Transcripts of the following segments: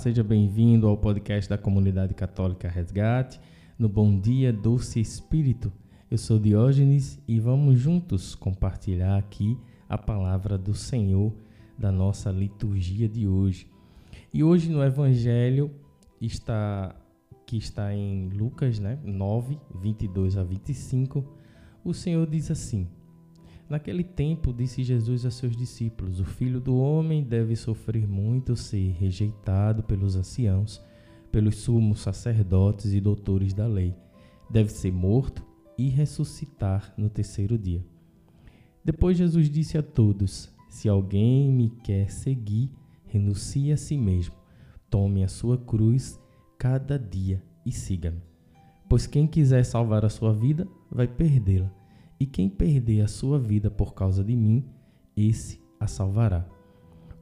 seja bem-vindo ao podcast da Comunidade Católica Resgate, no Bom Dia Doce Espírito. Eu sou Diógenes e vamos juntos compartilhar aqui a palavra do Senhor da nossa liturgia de hoje. E hoje no Evangelho está que está em Lucas, né, 9, 22 a 25, o Senhor diz assim: Naquele tempo disse Jesus a seus discípulos: O filho do homem deve sofrer muito, ser rejeitado pelos anciãos, pelos sumos sacerdotes e doutores da lei. Deve ser morto e ressuscitar no terceiro dia. Depois Jesus disse a todos: Se alguém me quer seguir, renuncie a si mesmo, tome a sua cruz cada dia e siga-me. Pois quem quiser salvar a sua vida, vai perdê-la e quem perder a sua vida por causa de mim, esse a salvará.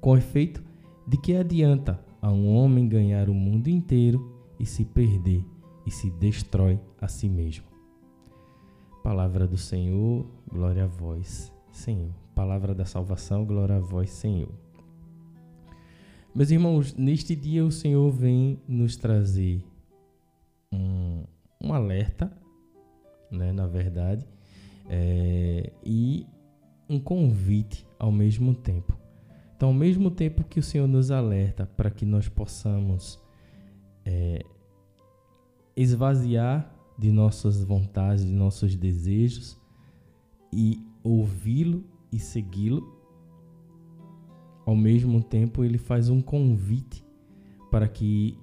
Com efeito, de que adianta a um homem ganhar o mundo inteiro e se perder e se destrói a si mesmo? Palavra do Senhor, glória a vós, Senhor. Palavra da salvação, glória a vós, Senhor. Meus irmãos, neste dia o Senhor vem nos trazer um, um alerta, né, na verdade, é, e um convite ao mesmo tempo. Então, ao mesmo tempo que o Senhor nos alerta para que nós possamos é, esvaziar de nossas vontades, de nossos desejos e ouvi-lo e segui-lo, ao mesmo tempo ele faz um convite para que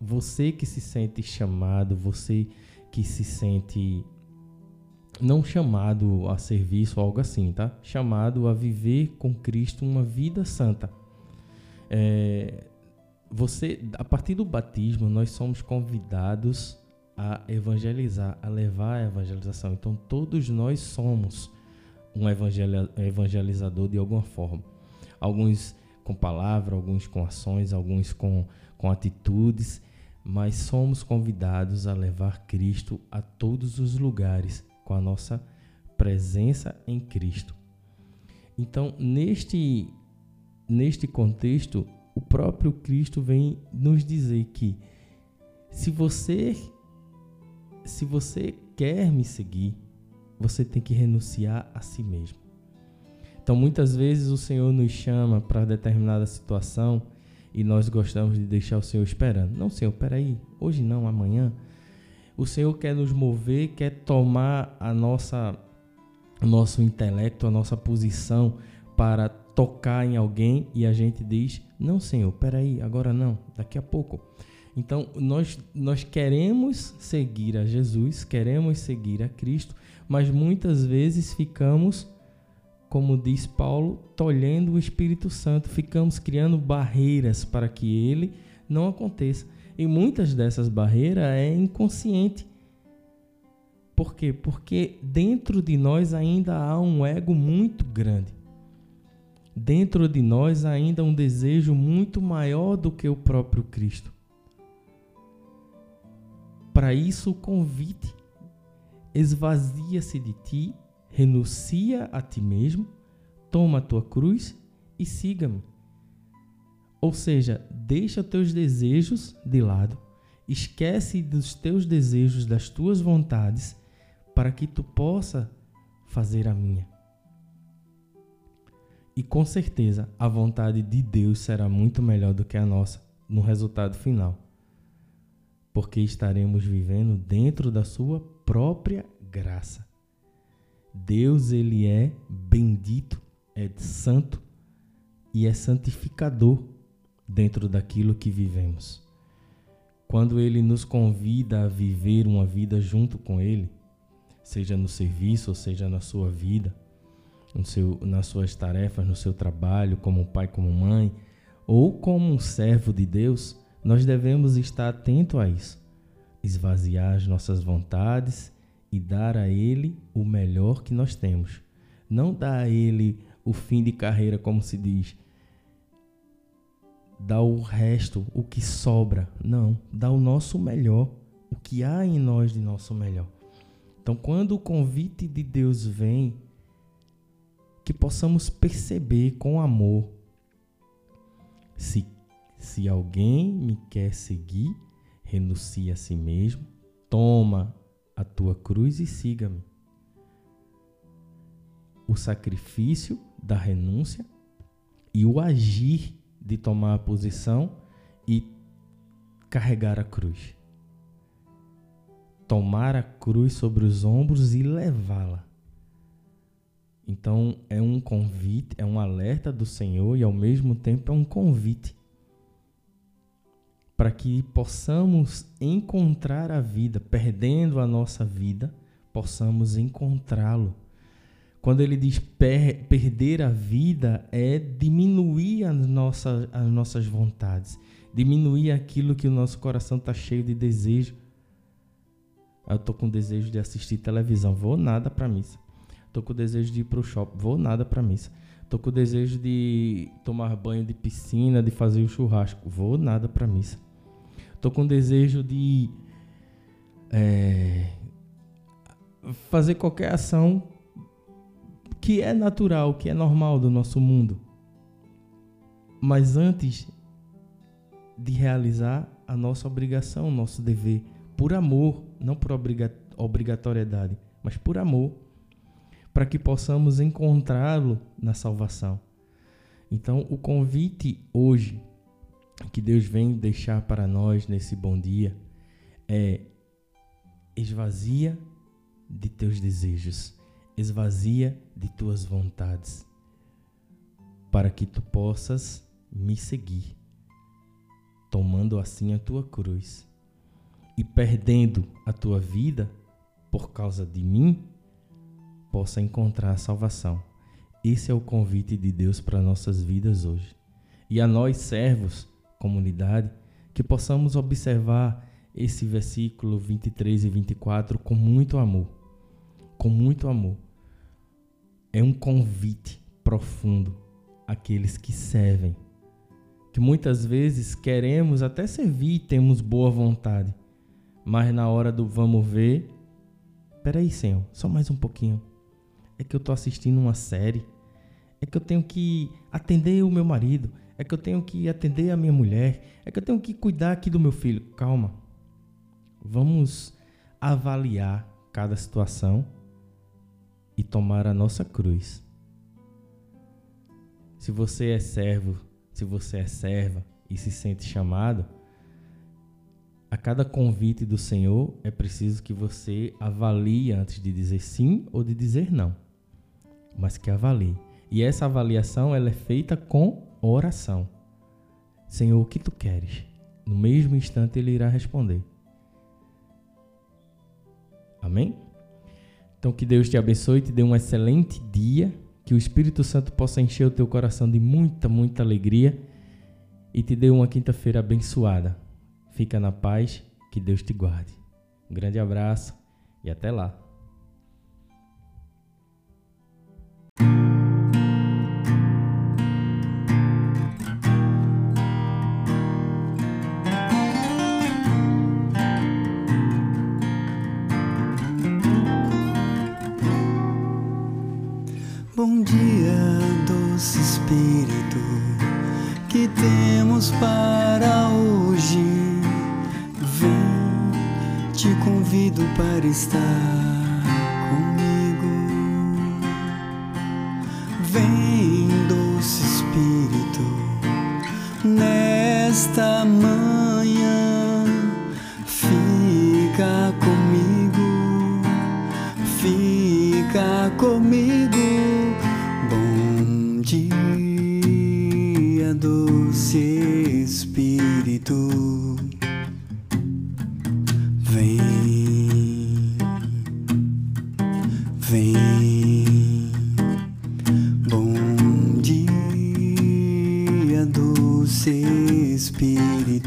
você que se sente chamado, você que se sente não chamado a serviço ou algo assim, tá? Chamado a viver com Cristo uma vida santa. É, você, a partir do batismo, nós somos convidados a evangelizar, a levar a evangelização. Então, todos nós somos um evangelizador de alguma forma. Alguns com palavra, alguns com ações, alguns com, com atitudes, mas somos convidados a levar Cristo a todos os lugares com a nossa presença em Cristo. Então, neste, neste contexto, o próprio Cristo vem nos dizer que se você se você quer me seguir, você tem que renunciar a si mesmo. Então, muitas vezes o Senhor nos chama para determinada situação e nós gostamos de deixar o Senhor esperando. Não, Senhor, peraí, hoje não, amanhã. O Senhor quer nos mover, quer tomar a nossa nosso intelecto, a nossa posição para tocar em alguém e a gente diz: "Não, Senhor, peraí, agora não, daqui a pouco". Então, nós nós queremos seguir a Jesus, queremos seguir a Cristo, mas muitas vezes ficamos como diz Paulo, tolhendo o Espírito Santo, ficamos criando barreiras para que ele não aconteça. E muitas dessas barreiras é inconsciente. Por quê? Porque dentro de nós ainda há um ego muito grande. Dentro de nós ainda um desejo muito maior do que o próprio Cristo. Para isso, o convite esvazia-se de ti, renuncia a ti mesmo, toma a tua cruz e siga-me. Ou seja, deixa teus desejos de lado, esquece dos teus desejos, das tuas vontades, para que tu possa fazer a minha. E com certeza a vontade de Deus será muito melhor do que a nossa no resultado final. Porque estaremos vivendo dentro da sua própria graça. Deus ele é bendito, é santo e é santificador dentro daquilo que vivemos. Quando Ele nos convida a viver uma vida junto com Ele, seja no serviço ou seja na sua vida, no seu, nas suas tarefas, no seu trabalho, como pai, como mãe, ou como um servo de Deus, nós devemos estar atento a isso, esvaziar as nossas vontades e dar a Ele o melhor que nós temos. Não dar a Ele o fim de carreira, como se diz, dá o resto, o que sobra. Não, dá o nosso melhor, o que há em nós de nosso melhor. Então, quando o convite de Deus vem, que possamos perceber com amor se se alguém me quer seguir, renuncie a si mesmo, toma a tua cruz e siga-me. O sacrifício da renúncia e o agir de tomar a posição e carregar a cruz. Tomar a cruz sobre os ombros e levá-la. Então é um convite, é um alerta do Senhor e ao mesmo tempo é um convite para que possamos encontrar a vida, perdendo a nossa vida, possamos encontrá-lo. Quando ele diz per perder a vida, é diminuir as nossas, as nossas vontades, diminuir aquilo que o nosso coração está cheio de desejo. Eu tô com desejo de assistir televisão, vou nada para missa. Tô com desejo de ir pro shopping, vou nada para missa. Tô com desejo de tomar banho de piscina, de fazer o churrasco, vou nada para missa. Tô com desejo de é, fazer qualquer ação que é natural, que é normal do nosso mundo. Mas antes de realizar a nossa obrigação, o nosso dever, por amor, não por obrigatoriedade, mas por amor, para que possamos encontrá-lo na salvação. Então, o convite hoje que Deus vem deixar para nós nesse bom dia é esvazia de teus desejos esvazia de tuas vontades, para que tu possas me seguir, tomando assim a tua cruz e perdendo a tua vida por causa de mim, possa encontrar a salvação. Esse é o convite de Deus para nossas vidas hoje. E a nós, servos, comunidade, que possamos observar esse versículo 23 e 24 com muito amor. Com muito amor é um convite profundo àqueles que servem. Que muitas vezes queremos até servir, temos boa vontade, mas na hora do vamos ver, peraí, Senhor, só mais um pouquinho. É que eu estou assistindo uma série, é que eu tenho que atender o meu marido, é que eu tenho que atender a minha mulher, é que eu tenho que cuidar aqui do meu filho. Calma. Vamos avaliar cada situação e tomar a nossa cruz. Se você é servo, se você é serva e se sente chamado, a cada convite do Senhor é preciso que você avalie antes de dizer sim ou de dizer não, mas que avalie. E essa avaliação ela é feita com oração. Senhor, o que tu queres? No mesmo instante ele irá responder. Amém? Então que Deus te abençoe, te dê um excelente dia, que o Espírito Santo possa encher o teu coração de muita, muita alegria e te dê uma quinta-feira abençoada. Fica na paz, que Deus te guarde. Um grande abraço e até lá. Dia, doce Espírito, que temos para hoje. Vem, te convido para estar comigo. Vem, doce Espírito, nesta manhã, fica comigo, fica comigo.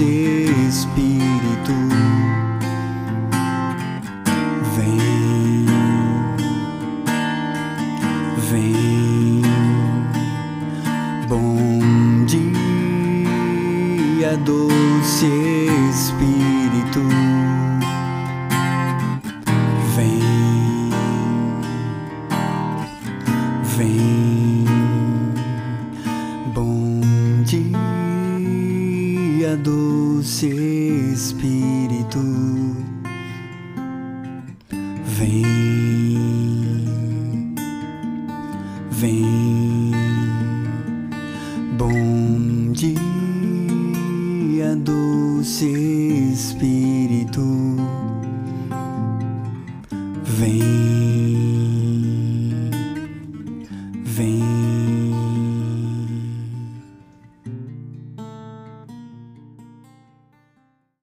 Doce Espírito, vem. Bom dia, doce Espírito,